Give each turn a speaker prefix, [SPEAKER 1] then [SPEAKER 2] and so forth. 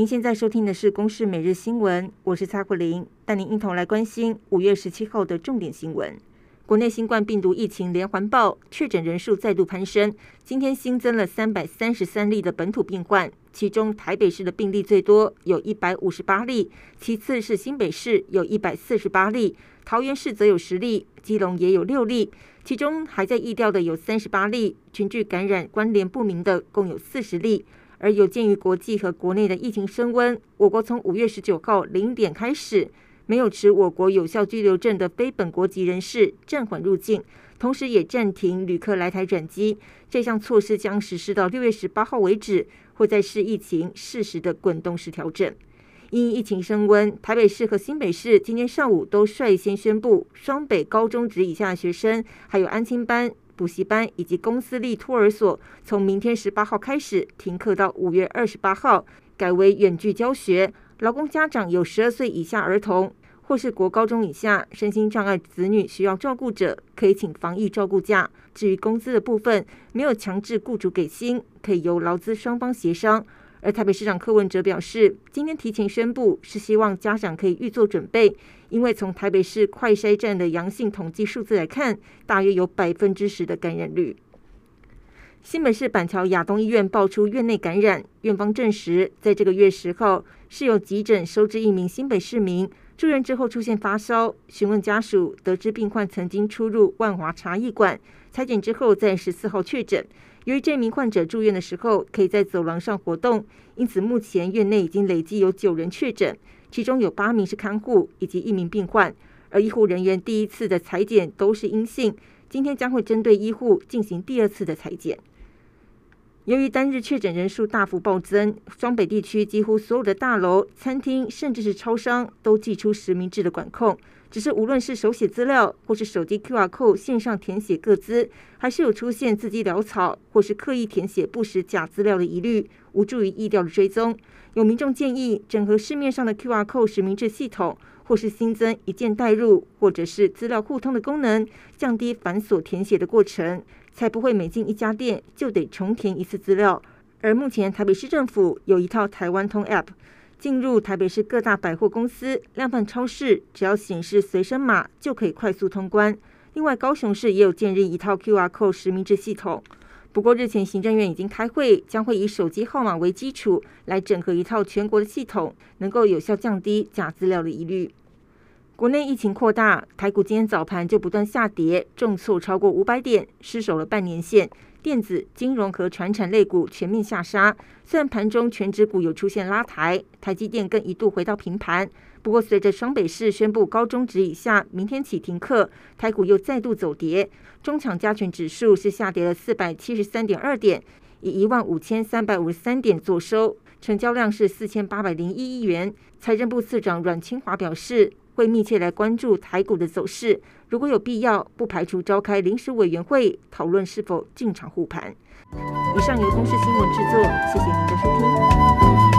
[SPEAKER 1] 您现在收听的是《公视每日新闻》，我是蔡慧玲，带您一同来关心五月十七号的重点新闻。国内新冠病毒疫情连环爆，确诊人数再度攀升。今天新增了三百三十三例的本土病患，其中台北市的病例最多，有一百五十八例；其次是新北市有一百四十八例，桃园市则有十例，基隆也有六例。其中还在疫调的有三十八例，群聚感染关联不明的共有四十例。而有鉴于国际和国内的疫情升温，我国从五月十九号零点开始。没有持我国有效居留证的非本国籍人士暂缓入境，同时也暂停旅客来台转机。这项措施将实施到六月十八号为止，会再视疫情适时的滚动式调整。因疫情升温，台北市和新北市今天上午都率先宣布，双北高中职以下学生，还有安亲班、补习班以及公司立托儿所，从明天十八号开始停课到五月二十八号，改为远距教学。劳工家长有十二岁以下儿童，或是国高中以下身心障碍子女需要照顾者，可以请防疫照顾假。至于工资的部分，没有强制雇主给薪，可以由劳资双方协商。而台北市长柯文哲表示，今天提前宣布是希望家长可以预做准备，因为从台北市快筛站的阳性统计数字来看，大约有百分之十的感染率。新北市板桥亚东医院爆出院内感染，院方证实，在这个月十号是有急诊收治一名新北市民。住院之后出现发烧，询问家属，得知病患曾经出入万华茶艺馆，采检之后在十四号确诊。由于这名患者住院的时候可以在走廊上活动，因此目前院内已经累计有九人确诊，其中有八名是看护以及一名病患，而医护人员第一次的采检都是阴性，今天将会针对医护进行第二次的采检。由于单日确诊人数大幅暴增，双北地区几乎所有的大楼、餐厅，甚至是超商，都祭出实名制的管控。只是无论是手写资料，或是手机 QR code 线上填写个资，还是有出现字迹潦草，或是刻意填写不实假资料的疑虑，无助于意调的追踪。有民众建议整合市面上的 QR code 实名制系统，或是新增一键代入，或者是资料互通的功能，降低繁琐填写的过程。才不会每进一家店就得重填一次资料。而目前台北市政府有一套台湾通 App，进入台北市各大百货公司、量贩超市，只要显示随身码就可以快速通关。另外，高雄市也有建立一套 QR Code 实名制系统。不过，日前行政院已经开会，将会以手机号码为基础来整合一套全国的系统，能够有效降低假资料的疑虑。国内疫情扩大，台股今天早盘就不断下跌，重挫超过五百点，失守了半年线。电子、金融和传产类股全面下杀。虽然盘中权值股有出现拉抬，台积电更一度回到平盘。不过，随着双北市宣布高中职以下明天起停课，台股又再度走跌。中抢加权指数是下跌了四百七十三点二点，以一万五千三百五十三点作收，成交量是四千八百零一亿元。财政部次长阮清华表示。会密切来关注台股的走势，如果有必要，不排除召开临时委员会讨论是否进场护盘。以上由公视新闻制作，谢谢您的收听。